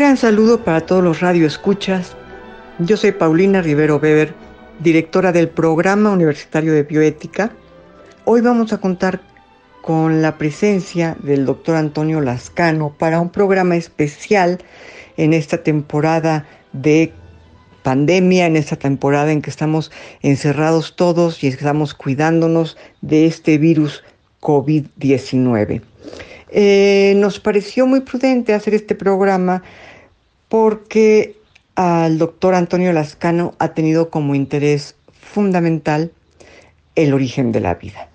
Gran saludo para todos los radioescuchas. Yo soy Paulina Rivero Weber, directora del Programa Universitario de Bioética. Hoy vamos a contar con la presencia del doctor Antonio Lascano para un programa especial en esta temporada de pandemia, en esta temporada en que estamos encerrados todos y estamos cuidándonos de este virus COVID-19. Eh, nos pareció muy prudente hacer este programa porque al doctor Antonio Lascano ha tenido como interés fundamental el origen de la vida.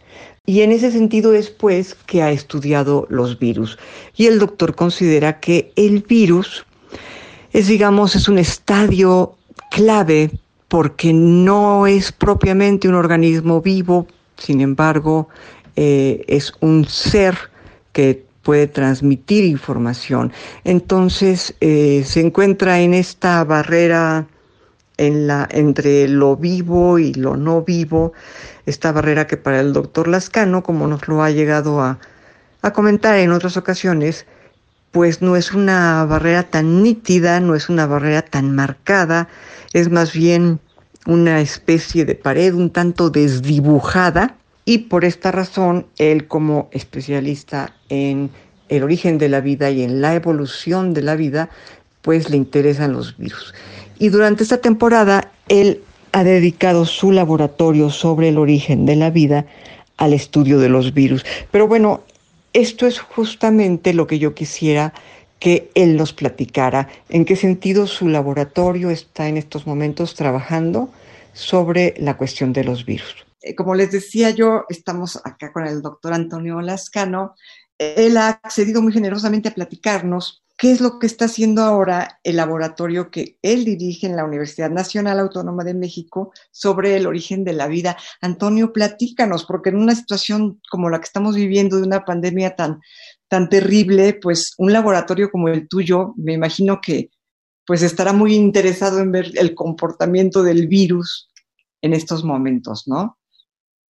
Y en ese sentido es pues que ha estudiado los virus. Y el doctor considera que el virus es, digamos, es un estadio clave porque no es propiamente un organismo vivo, sin embargo, eh, es un ser que puede transmitir información. Entonces eh, se encuentra en esta barrera en la, entre lo vivo y lo no vivo, esta barrera que para el doctor Lascano, como nos lo ha llegado a, a comentar en otras ocasiones, pues no es una barrera tan nítida, no es una barrera tan marcada, es más bien una especie de pared un tanto desdibujada y por esta razón él como especialista en el origen de la vida y en la evolución de la vida, pues le interesan los virus. Y durante esta temporada él ha dedicado su laboratorio sobre el origen de la vida al estudio de los virus. Pero bueno, esto es justamente lo que yo quisiera que él nos platicara, en qué sentido su laboratorio está en estos momentos trabajando sobre la cuestión de los virus. Eh, como les decía yo, estamos acá con el doctor Antonio Lascano. Él ha accedido muy generosamente a platicarnos qué es lo que está haciendo ahora el laboratorio que él dirige en la Universidad Nacional Autónoma de México sobre el origen de la vida. Antonio, platícanos, porque en una situación como la que estamos viviendo de una pandemia tan, tan terrible, pues un laboratorio como el tuyo, me imagino que pues estará muy interesado en ver el comportamiento del virus en estos momentos, ¿no?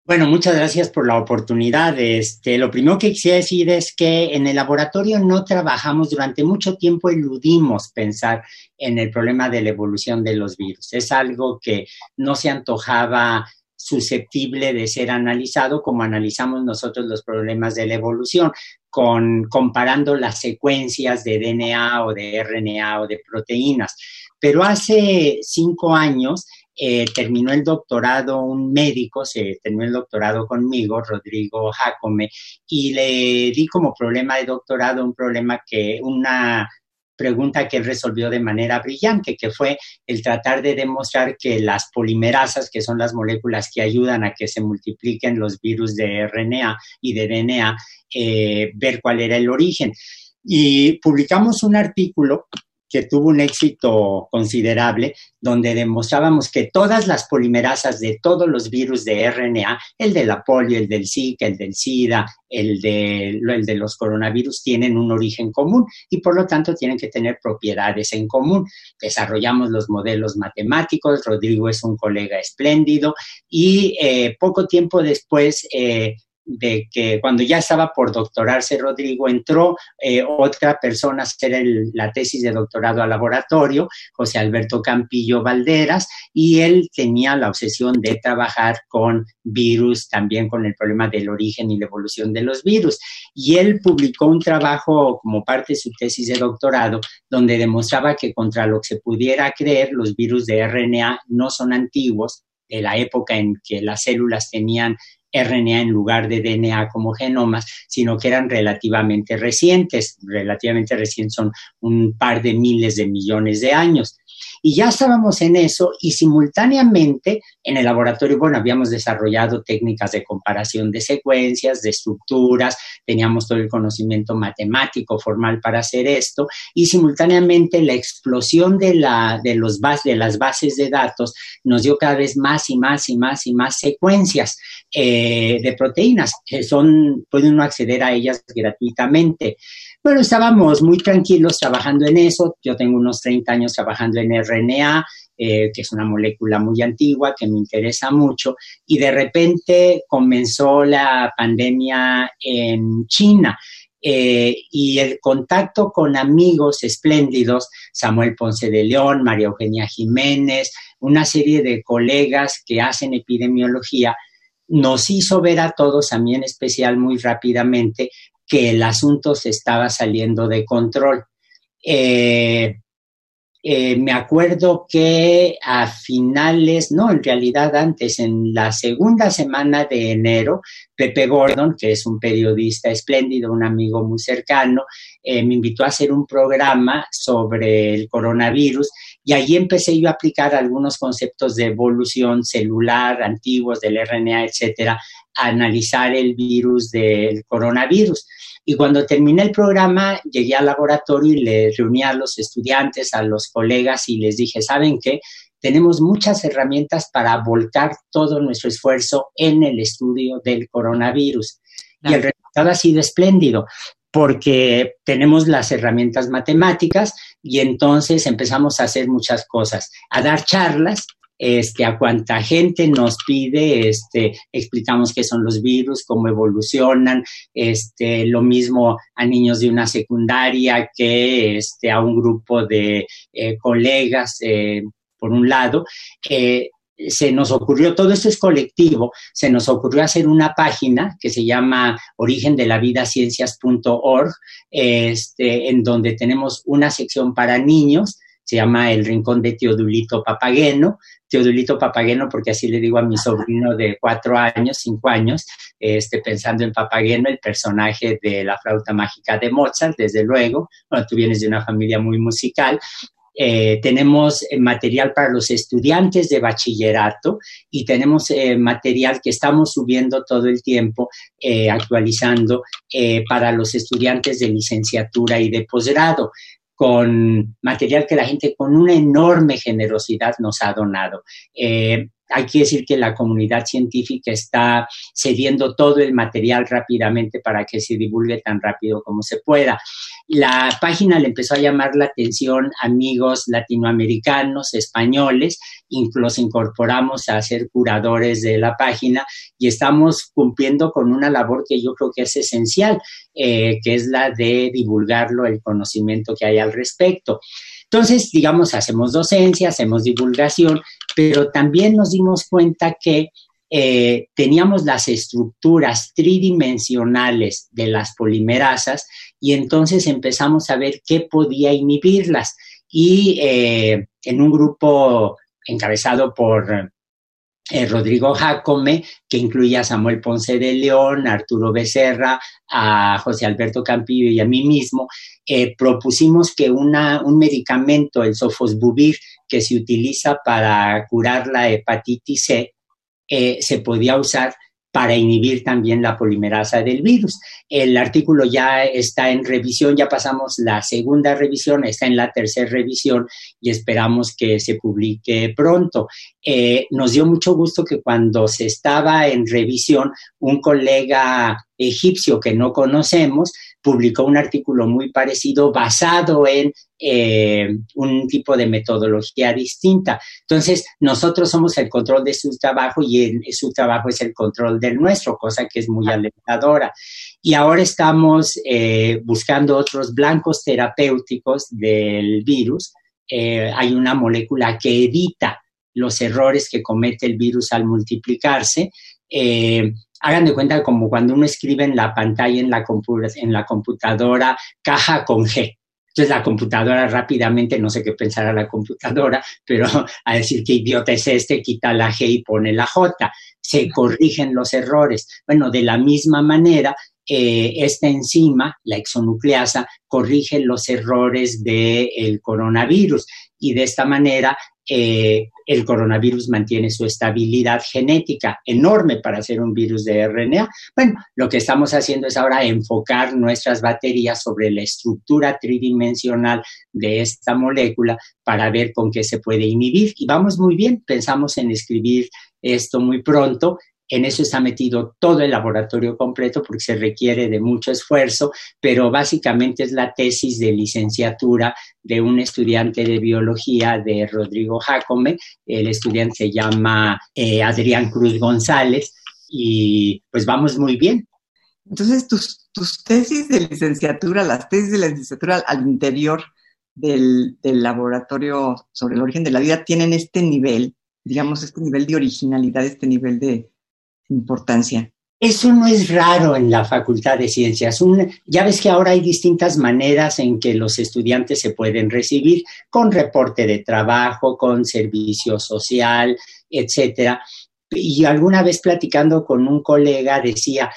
Bueno, muchas gracias por la oportunidad. Este, lo primero que quisiera decir es que en el laboratorio no trabajamos durante mucho tiempo, eludimos pensar en el problema de la evolución de los virus. Es algo que no se antojaba susceptible de ser analizado como analizamos nosotros los problemas de la evolución, con, comparando las secuencias de DNA o de RNA o de proteínas. Pero hace cinco años eh, terminó el doctorado un médico, se terminó el doctorado conmigo, Rodrigo Jacome, y le di como problema de doctorado un problema que, una pregunta que resolvió de manera brillante, que fue el tratar de demostrar que las polimerasas, que son las moléculas que ayudan a que se multipliquen los virus de RNA y de DNA, eh, ver cuál era el origen. Y publicamos un artículo que tuvo un éxito considerable, donde demostrábamos que todas las polimerasas de todos los virus de RNA, el de la polio, el del Zika, el del SIDA, el de, los coronavirus, tienen un origen común y por lo tanto tienen que tener propiedades en común. Desarrollamos los modelos matemáticos, Rodrigo es un colega espléndido y eh, poco tiempo después eh, de que cuando ya estaba por doctorarse Rodrigo, entró eh, otra persona a hacer la tesis de doctorado al laboratorio, José Alberto Campillo Valderas, y él tenía la obsesión de trabajar con virus, también con el problema del origen y la evolución de los virus. Y él publicó un trabajo como parte de su tesis de doctorado, donde demostraba que contra lo que se pudiera creer, los virus de RNA no son antiguos, de la época en que las células tenían RNA en lugar de DNA como genomas, sino que eran relativamente recientes. Relativamente recientes son un par de miles de millones de años. Y ya estábamos en eso y simultáneamente en el laboratorio, bueno, habíamos desarrollado técnicas de comparación de secuencias, de estructuras, teníamos todo el conocimiento matemático formal para hacer esto y simultáneamente la explosión de, la, de, los de las bases de datos nos dio cada vez más y más y más y más secuencias eh, de proteínas. son, puede uno acceder a ellas gratuitamente. Bueno, estábamos muy tranquilos trabajando en eso. Yo tengo unos 30 años trabajando en RNA, eh, que es una molécula muy antigua que me interesa mucho. Y de repente comenzó la pandemia en China. Eh, y el contacto con amigos espléndidos, Samuel Ponce de León, María Eugenia Jiménez, una serie de colegas que hacen epidemiología, nos hizo ver a todos, a mí en especial muy rápidamente, que el asunto se estaba saliendo de control. Eh, eh, me acuerdo que a finales, no, en realidad antes, en la segunda semana de enero, Pepe Gordon, que es un periodista espléndido, un amigo muy cercano, eh, me invitó a hacer un programa sobre el coronavirus y ahí empecé yo a aplicar algunos conceptos de evolución celular antiguos del RNA, etcétera, a analizar el virus del coronavirus. Y cuando terminé el programa, llegué al laboratorio y le reuní a los estudiantes, a los colegas y les dije, ¿saben qué? Tenemos muchas herramientas para volcar todo nuestro esfuerzo en el estudio del coronavirus. Y el resultado ha sido espléndido porque tenemos las herramientas matemáticas y entonces empezamos a hacer muchas cosas, a dar charlas este, a cuánta gente nos pide, este, explicamos qué son los virus, cómo evolucionan, este, lo mismo a niños de una secundaria que este, a un grupo de eh, colegas, eh, por un lado. Eh, se nos ocurrió, todo esto es colectivo, se nos ocurrió hacer una página que se llama origen de la vida ciencias.org, este, en donde tenemos una sección para niños, se llama El Rincón de Teodulito Papageno, Teodulito Papageno, porque así le digo a mi sobrino de cuatro años, cinco años, este, pensando en Papageno, el personaje de la flauta mágica de Mozart, desde luego. Bueno, tú vienes de una familia muy musical. Eh, tenemos eh, material para los estudiantes de bachillerato y tenemos eh, material que estamos subiendo todo el tiempo, actualizando para los estudiantes de licenciatura y de posgrado con material que la gente con una enorme generosidad nos ha donado. Hay que decir que la comunidad científica está cediendo todo el material rápidamente para que se divulgue tan rápido como se pueda. La página le empezó a llamar la atención amigos latinoamericanos, españoles, los incorporamos a ser curadores de la página y estamos cumpliendo con una labor que yo creo que es esencial, eh, que es la de divulgarlo, el conocimiento que hay al respecto. Entonces, digamos, hacemos docencia, hacemos divulgación, pero también nos dimos cuenta que eh, teníamos las estructuras tridimensionales de las polimerasas y entonces empezamos a ver qué podía inhibirlas. Y eh, en un grupo encabezado por eh, Rodrigo Jacome, que incluía a Samuel Ponce de León, a Arturo Becerra, a José Alberto Campillo y a mí mismo, eh, propusimos que un medicamento, el sofosbuvir, que se utiliza para curar la hepatitis C, eh, se podía usar para inhibir también la polimerasa del virus. El artículo ya está en revisión, ya pasamos la segunda revisión, está en la tercera revisión y esperamos que se publique pronto. Eh, nos dio mucho gusto que cuando se estaba en revisión, un colega egipcio que no conocemos publicó un artículo muy parecido basado en eh, un tipo de metodología distinta. Entonces, nosotros somos el control de su trabajo y su trabajo es el control del nuestro, cosa que es muy alentadora. Y ahora estamos eh, buscando otros blancos terapéuticos del virus. Eh, hay una molécula que evita los errores que comete el virus al multiplicarse hagan de cuenta como cuando uno escribe en la pantalla en la, en la computadora caja con G. Entonces la computadora rápidamente, no sé qué pensará la computadora, pero a decir qué idiota es este, quita la G y pone la J. Se corrigen los errores. Bueno, de la misma manera, eh, esta enzima, la exonucleasa, corrige los errores del coronavirus y de esta manera eh, el coronavirus mantiene su estabilidad genética enorme para ser un virus de RNA. Bueno, lo que estamos haciendo es ahora enfocar nuestras baterías sobre la estructura tridimensional de esta molécula para ver con qué se puede inhibir. Y vamos muy bien, pensamos en escribir esto muy pronto en eso está metido todo el laboratorio completo porque se requiere de mucho esfuerzo, pero básicamente es la tesis de licenciatura de un estudiante de biología de Rodrigo Jacome. El estudiante se llama eh, Adrián Cruz González y pues vamos muy bien. Entonces, tus, tesis de licenciatura, las tesis de licenciatura al interior del laboratorio sobre el origen de la vida tienen este nivel, digamos, este nivel de originalidad, este nivel de, importancia. Eso no es raro en la Facultad de Ciencias. ya ves que ahora hay distintas maneras en que los estudiantes se pueden recibir, con reporte de trabajo, con servicio social, etcétera. Y alguna vez platicando con un colega decía,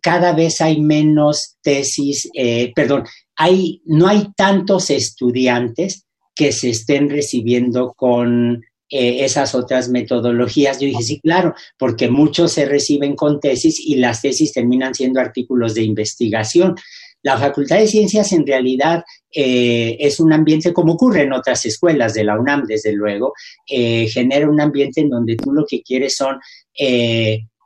cada vez hay menos tesis, eh, perdón, hay, no hay tantos estudiantes que se estén recibiendo con eh, esas otras metodologías. Yo dije, sí, claro, porque muchos se reciben con tesis y las tesis terminan siendo artículos de investigación. La Facultad de Ciencias en realidad eh, es un ambiente como ocurre en otras escuelas de la UNAM, desde luego, eh, genera un ambiente en donde tú lo que quieres son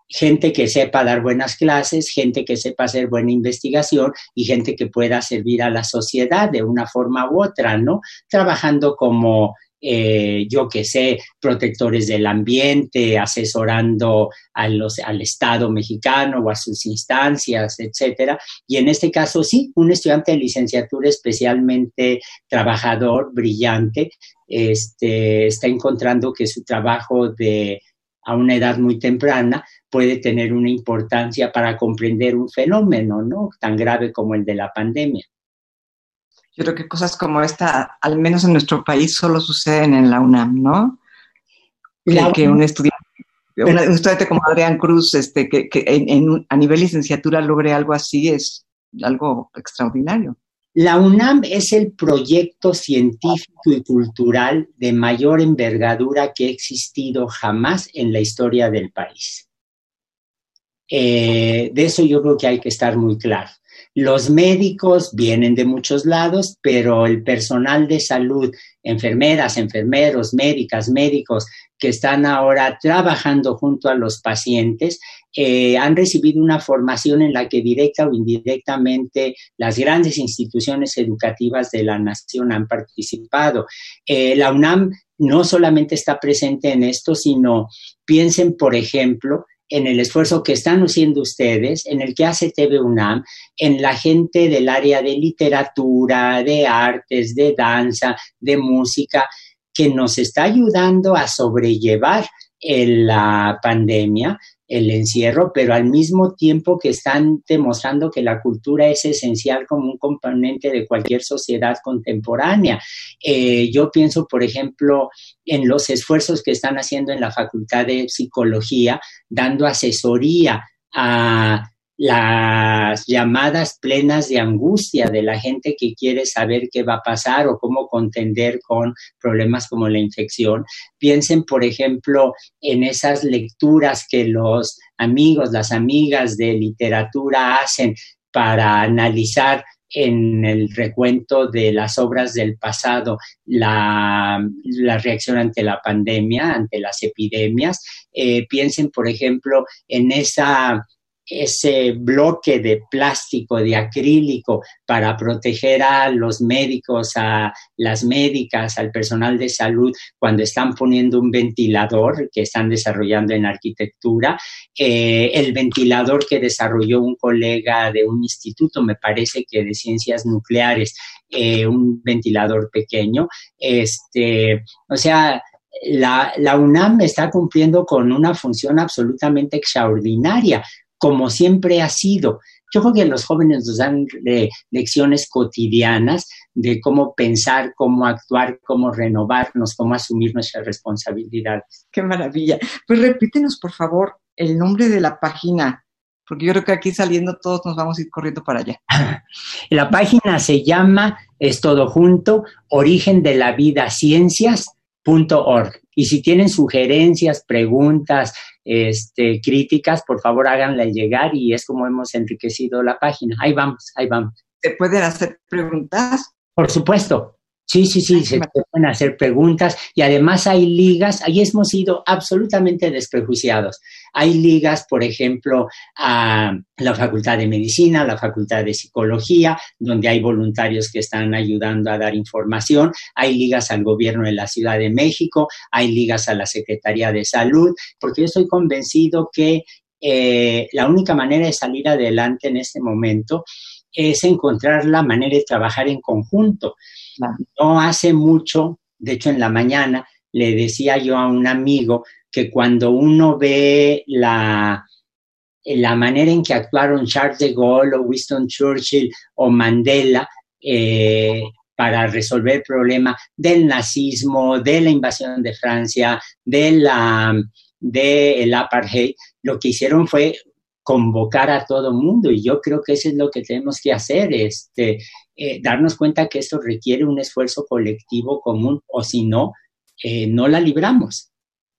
gente que sepa dar buenas clases, gente que sepa hacer buena investigación y gente que pueda servir a la sociedad de una forma u otra, ¿no? Trabajando como eh, yo que sé, protectores del ambiente, asesorando a los, al Estado mexicano o a sus instancias, etcétera. Y en este caso, sí, un estudiante de licenciatura especialmente trabajador, brillante, este, está encontrando que su trabajo de a una edad muy temprana puede tener una importancia para comprender un fenómeno, ¿no? Tan grave como el de la pandemia. Yo creo que cosas como esta, al menos en nuestro país, solo suceden en la UNAM, ¿no? que un estudiante, un estudiante como Adrián Cruz, este, que, a nivel licenciatura logre algo así, es algo extraordinario. La UNAM es el proyecto científico y cultural de mayor envergadura que ha existido jamás en la historia del país. Eh, de eso yo creo que hay que estar muy claro. Los médicos vienen de muchos lados, pero el personal de salud, enfermeras, enfermeros, médicas, médicos que están ahora trabajando junto a los pacientes, eh, han recibido una formación en la que directa o indirectamente las grandes instituciones educativas de la nación han participado. Eh, la UNAM no solamente está presente en esto, sino piensen, por ejemplo, en el esfuerzo que están haciendo ustedes, en el que hace TV UNAM, en la gente del área de literatura, de artes, de danza, de música, que nos está ayudando a sobrellevar la pandemia, el encierro, pero al mismo tiempo que están demostrando que la cultura es esencial como un componente de cualquier sociedad contemporánea. Eh, yo pienso, por ejemplo, en los esfuerzos que están haciendo en la Facultad de Psicología, dando asesoría a las llamadas plenas de angustia de la gente que quiere saber qué va a pasar o cómo contender con problemas como la infección. Piensen, por ejemplo, en esas lecturas que los amigos, las amigas de literatura hacen para analizar en el recuento de las obras del pasado la, reacción ante la pandemia, ante las epidemias. Eh, piensen, por ejemplo, en esa ese bloque de plástico, de acrílico, para proteger a los médicos, a las médicas, al personal de salud, cuando están poniendo un ventilador que están desarrollando en arquitectura. Eh, el ventilador que desarrolló un colega de un instituto, me parece que de ciencias nucleares, eh, un ventilador pequeño. Este, o sea, la, la, UNAM está cumpliendo con una función absolutamente extraordinaria como siempre ha sido. Yo creo que los jóvenes nos dan eh, lecciones cotidianas de cómo pensar, cómo actuar, cómo renovarnos, cómo asumir nuestras responsabilidades. Qué maravilla. Pues repítenos, por favor, el nombre de la página porque yo creo que aquí saliendo todos nos vamos a ir corriendo para allá. La página se llama, es todo junto, origen de la vida ciencias.org. Y si tienen sugerencias, preguntas, este, críticas, por favor háganla llegar y es como hemos enriquecido la página. Ahí vamos, ahí vamos. ¿Se pueden hacer preguntas? Por supuesto, Sí, sí, sí, se pueden hacer preguntas y además hay ligas, ahí hemos sido absolutamente desprejuiciados. Hay ligas, por ejemplo, a la Facultad de Medicina, la Facultad de Psicología, donde hay voluntarios que están ayudando a dar información. Hay ligas al gobierno de la Ciudad de México, hay ligas a la Secretaría de Salud, porque yo estoy convencido que eh, la única manera de salir adelante en este momento es encontrar la manera de trabajar en conjunto. No hace mucho, de hecho en la mañana, le decía yo a un amigo que cuando uno ve la, la manera en que actuaron Charles de Gaulle o Winston Churchill o Mandela eh, para resolver el problema del nazismo, de la invasión de Francia, de la del apartheid, lo que hicieron fue convocar a todo mundo y yo creo que eso es lo que tenemos que hacer, este, eh, darnos cuenta que esto requiere un esfuerzo colectivo común o si no, eh, no la libramos.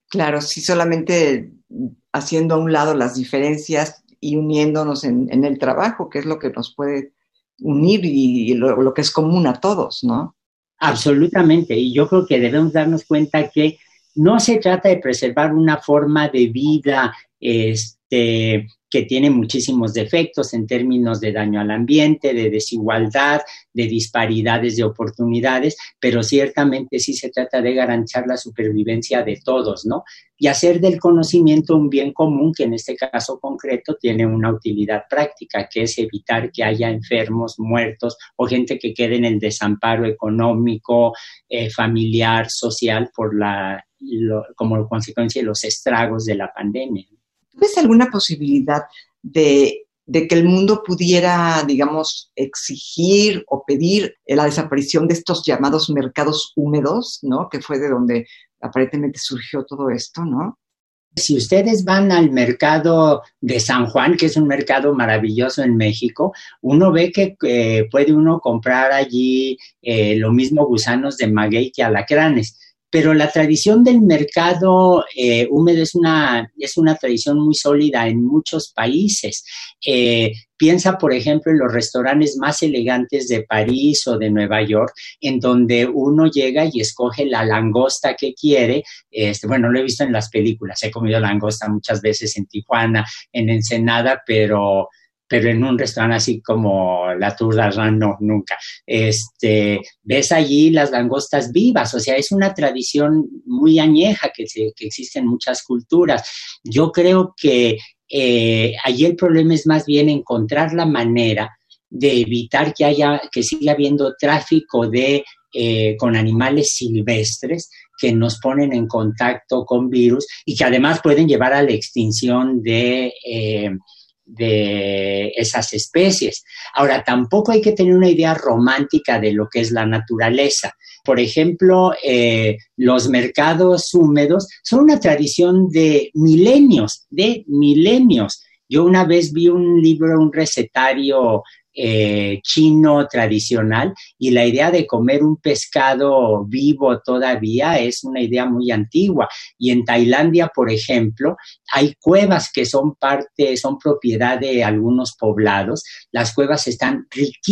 Claro, si solamente haciendo a un lado las diferencias y uniéndonos en, el trabajo, que es lo que nos puede unir y, lo, lo, que es común a todos, ¿no? Absolutamente, y yo creo que debemos darnos cuenta que no se trata de preservar una forma de vida este, que tiene muchísimos defectos en términos de daño al ambiente, de desigualdad, de disparidades de oportunidades, pero ciertamente sí se trata de garantizar la supervivencia de todos, ¿no? Y hacer del conocimiento un bien común que en este caso concreto tiene una utilidad práctica, que es evitar que haya enfermos, muertos o gente que quede en el desamparo económico, eh, familiar, social por la, como consecuencia de los estragos de la pandemia. ¿Ves alguna posibilidad de, que el mundo pudiera, digamos, exigir o pedir la desaparición de estos llamados mercados húmedos, ¿no? Que fue de donde aparentemente surgió todo esto, ¿no? Si ustedes van al mercado de San Juan, que es un mercado maravilloso en México, uno ve que puede uno comprar allí eh, lo mismo gusanos de maguey que alacranes pero la tradición del mercado eh, húmedo es una, es una tradición muy sólida en muchos países. Eh, piensa, por ejemplo, en los restaurantes más elegantes de París o de Nueva York, en donde uno llega y escoge la langosta que quiere. Este, bueno, lo he visto en las películas, he comido langosta muchas veces en Tijuana, en Ensenada, pero pero en un restaurante así como la Tour d'Argent, no, nunca. Este, ves allí las langostas vivas, o sea, es una tradición muy añeja que, que existe en muchas culturas. Yo creo que eh, allí el problema es más bien encontrar la manera de evitar que haya, que siga habiendo tráfico de, eh, con animales silvestres que nos ponen en contacto con virus y que además pueden llevar a la extinción de eh, de esas especies. Ahora, tampoco hay que tener una idea romántica de lo que es la naturaleza. Por ejemplo, eh, los mercados húmedos son una tradición de milenios, de milenios. Yo una vez vi un libro, un recetario eh, chino tradicional y la idea de comer un pescado vivo todavía es una idea muy antigua. Y en Tailandia, por ejemplo, hay cuevas que son parte, son propiedad de algunos poblados. Las cuevas están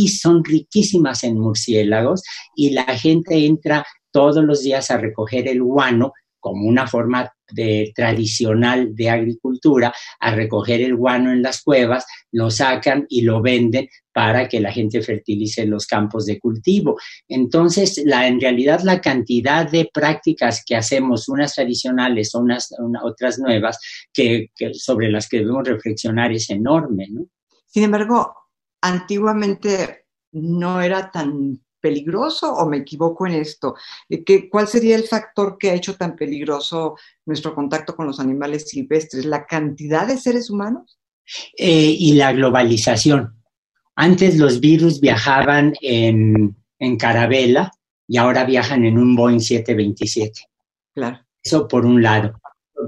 son riquísimas en murciélagos y la gente entra todos los días a recoger el guano como una forma de, tradicional de agricultura, a recoger el guano en las cuevas, lo sacan y lo venden para que la gente fertilice los campos de cultivo. Entonces, la, en realidad la cantidad de prácticas que hacemos, unas tradicionales unas, otras nuevas, que, sobre las que debemos reflexionar es enorme. ¿no? Sin embargo, antiguamente no era tan peligroso o me equivoco en esto? Eh, ¿Qué, ¿Cuál sería el factor que ha hecho tan peligroso nuestro contacto con los animales silvestres? ¿La cantidad de seres humanos? Eh, y la globalización. Antes los virus viajaban en, en carabela y ahora viajan en un Boeing 727. Claro. Eso por un lado.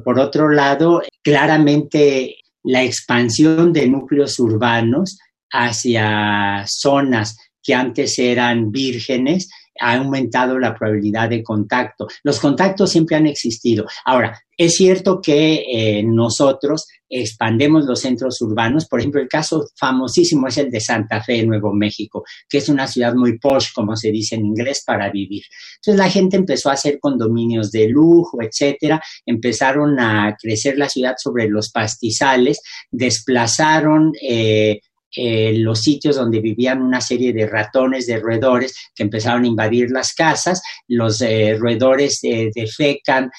Por otro lado, claramente la expansión de núcleos urbanos hacia zonas que antes eran vírgenes, ha aumentado la probabilidad de contacto. Los contactos siempre han existido. Ahora, es cierto que eh, nosotros expandemos los centros urbanos. Por ejemplo, el caso famosísimo es el de Santa Fe, Nuevo México, que es una ciudad muy posh, como se dice en inglés, para vivir. Entonces la gente empezó a hacer condominios de lujo, etcétera. Empezaron a crecer la ciudad sobre los pastizales, desplazaron eh, eh, los sitios donde vivían una serie de ratones, de roedores que empezaron a invadir las casas, los eh, roedores eh, defecan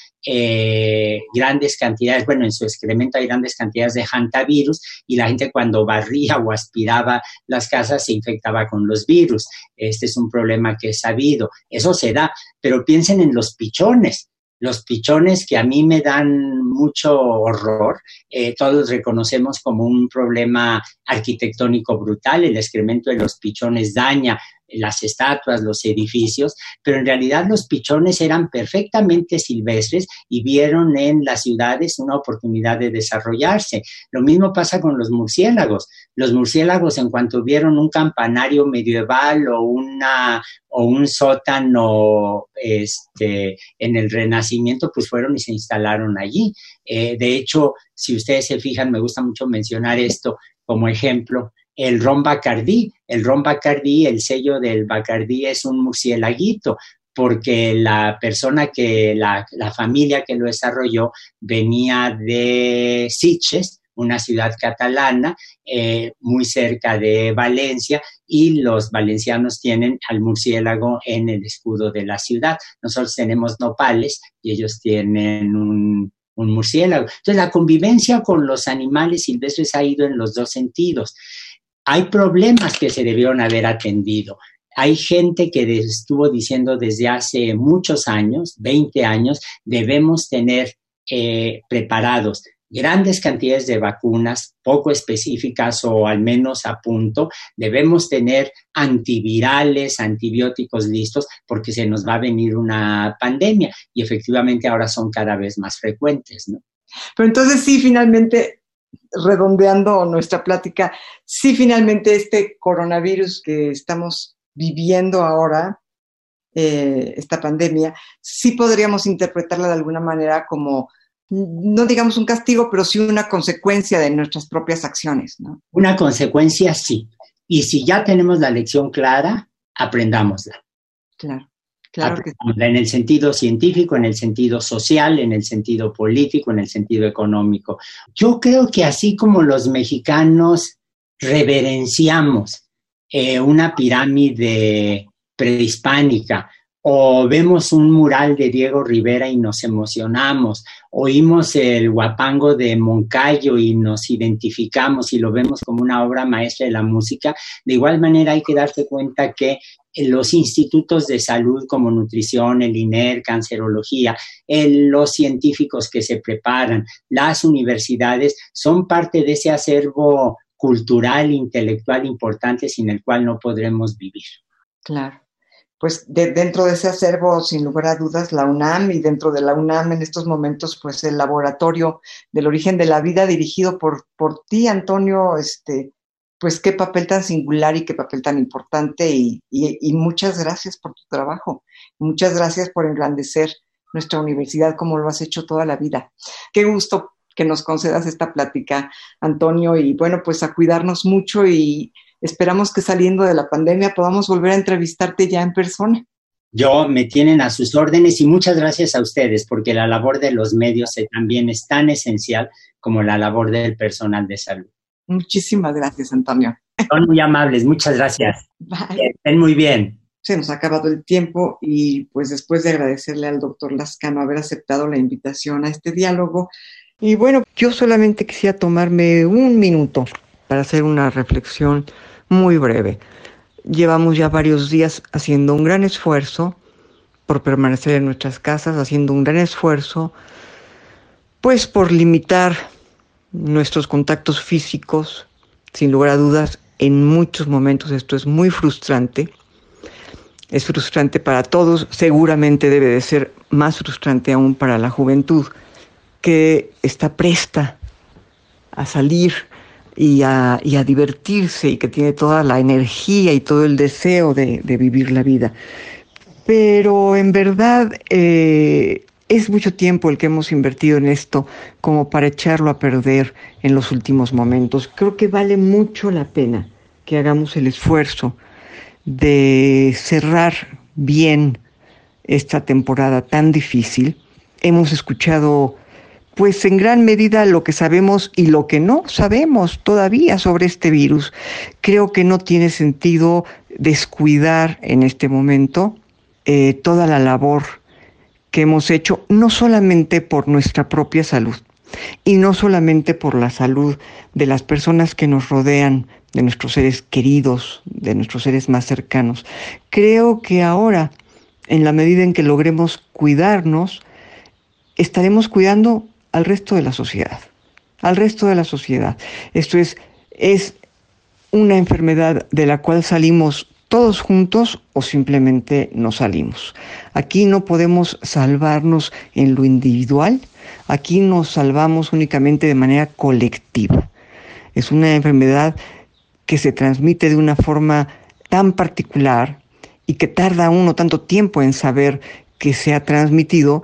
grandes cantidades, bueno, en su excremento hay grandes cantidades de hantavirus y la gente cuando barría o aspiraba las casas se infectaba con los virus. Este es un problema que es sabido. Eso se da, pero piensen en los pichones los pichones que a mí me dan mucho horror, eh, todos reconocemos como un problema arquitectónico brutal, el excremento de los pichones daña las estatuas, los edificios, pero en realidad los pichones eran perfectamente silvestres y vieron en las ciudades una oportunidad de desarrollarse. Lo mismo pasa con los murciélagos. Los murciélagos en cuanto vieron un campanario medieval o una o un sótano este, en el Renacimiento, pues fueron y se instalaron allí. Eh, de hecho, si ustedes se fijan, me gusta mucho mencionar esto como ejemplo, el ron Bacardí. El ron Bacardí, el sello del Bacardí es un murcielaguito, porque la persona que, la, familia que lo desarrolló venía de Sitges, una ciudad catalana eh, muy cerca de Valencia y los valencianos tienen al murciélago en el escudo de la ciudad. Nosotros tenemos nopales y ellos tienen un, un murciélago. Entonces la convivencia con los animales silvestres ha ido en los dos sentidos hay problemas que se debieron haber atendido. Hay gente que estuvo diciendo desde hace muchos años, 20 años, debemos tener eh, preparados grandes cantidades de vacunas, poco específicas o al menos a punto. Debemos tener antivirales, antibióticos listos porque se nos va a venir una pandemia y efectivamente ahora son cada vez más frecuentes, ¿no? Pero entonces sí, finalmente redondeando nuestra plática, sí finalmente este coronavirus que estamos viviendo ahora, eh, esta pandemia, sí podríamos interpretarla de alguna manera como, no digamos un castigo, pero sí una consecuencia de nuestras propias acciones. ¿no? Una consecuencia, sí. Y si ya tenemos la lección clara, aprendámosla. Claro. En el sentido científico, en el sentido social, en el sentido político, en el sentido económico. Yo creo que así como los mexicanos reverenciamos eh, una pirámide prehispánica, o vemos un mural de Diego Rivera y nos emocionamos, oímos el guapango de Moncayo y nos identificamos y lo vemos como una obra maestra de la música, de igual manera hay que darse cuenta que los institutos de salud como nutrición, el INER, cancerología, los científicos que se preparan, las universidades, son parte de ese acervo cultural, intelectual importante sin el cual no podremos vivir. Claro. Pues dentro de ese acervo, sin lugar a dudas, la UNAM y dentro de la UNAM en estos momentos, pues el laboratorio del origen de la vida dirigido por, por ti, Antonio, este, pues qué papel tan singular y qué papel tan importante y, muchas gracias por tu trabajo. Muchas gracias por engrandecer nuestra universidad como lo has hecho toda la vida. Qué gusto que nos concedas esta plática, Antonio, y bueno, pues a cuidarnos mucho y esperamos que saliendo de la pandemia podamos volver a entrevistarte ya en persona. Yo me tienen a sus órdenes y muchas gracias a ustedes porque la labor de los medios también es tan esencial como la labor del personal de salud. Muchísimas gracias, Antonio. Son muy amables, muchas gracias. Bye. Estén muy bien. Se nos ha acabado el tiempo y pues después de agradecerle al doctor Lascano haber aceptado la invitación a este diálogo. Y bueno, yo solamente quisiera tomarme un minuto para hacer una reflexión muy breve. Llevamos ya varios días haciendo un gran esfuerzo por permanecer en nuestras casas, haciendo un gran esfuerzo, pues por limitar nuestros contactos físicos, sin lugar a dudas, en muchos momentos esto es muy frustrante. Es frustrante para todos, seguramente debe de ser más frustrante aún para la juventud, que está presta a salir y a, divertirse y que tiene toda la energía y todo el deseo de, vivir la vida. Pero en verdad eh, es mucho tiempo el que hemos invertido en esto como para echarlo a perder en los últimos momentos. Creo que vale mucho la pena que hagamos el esfuerzo de cerrar bien esta temporada tan difícil. Hemos escuchado pues en gran medida lo que sabemos y lo que no sabemos todavía sobre este virus. Creo que no tiene sentido descuidar en este momento eh, toda la labor que hemos hecho, no solamente por nuestra propia salud y no solamente por la salud de las personas que nos rodean, de nuestros seres queridos, de nuestros seres más cercanos. Creo que ahora, en la medida en que logremos cuidarnos, estaremos cuidando al resto de la sociedad, al resto de la sociedad. Esto es, es una enfermedad de la cual salimos todos juntos o simplemente no salimos. Aquí no podemos salvarnos en lo individual, aquí nos salvamos únicamente de manera colectiva. Es una enfermedad que se transmite de una forma tan particular y que tarda uno tanto tiempo en saber que se ha transmitido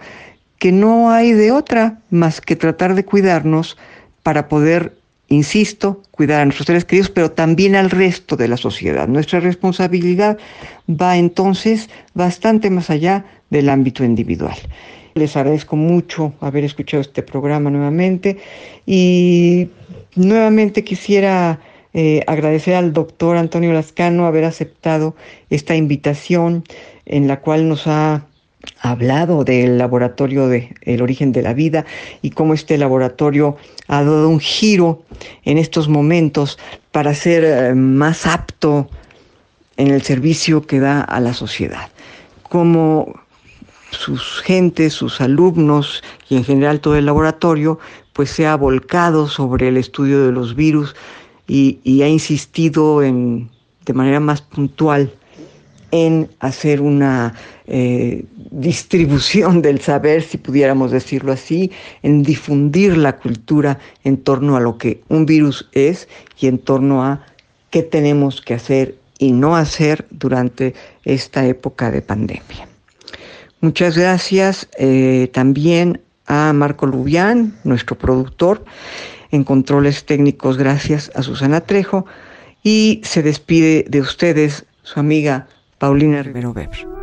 que no hay de otra más que tratar de cuidarnos para poder, insisto, cuidar a nuestros seres queridos, pero también al resto de la sociedad. Nuestra responsabilidad va entonces bastante más allá del ámbito individual. Les agradezco mucho haber escuchado este programa nuevamente y nuevamente quisiera eh, agradecer al doctor Antonio Lascano haber aceptado esta invitación en la cual nos ha hablado del laboratorio de El origen de la vida y cómo este laboratorio ha dado un giro en estos momentos para ser eh, más apto en el servicio que da a la sociedad. Como sus gentes, sus alumnos y en general todo el laboratorio, pues se ha volcado sobre el estudio de los virus y, y ha insistido en, de manera más puntual en hacer una eh, distribución del saber, si pudiéramos decirlo así, en difundir la cultura en torno a lo que un virus es y en torno a qué tenemos que hacer y no hacer durante esta época de pandemia. Muchas gracias eh, también a Marco Lubián, nuestro productor, en controles técnicos, gracias a Susana Trejo, y se despide de ustedes su amiga Paulina Rivero Weber.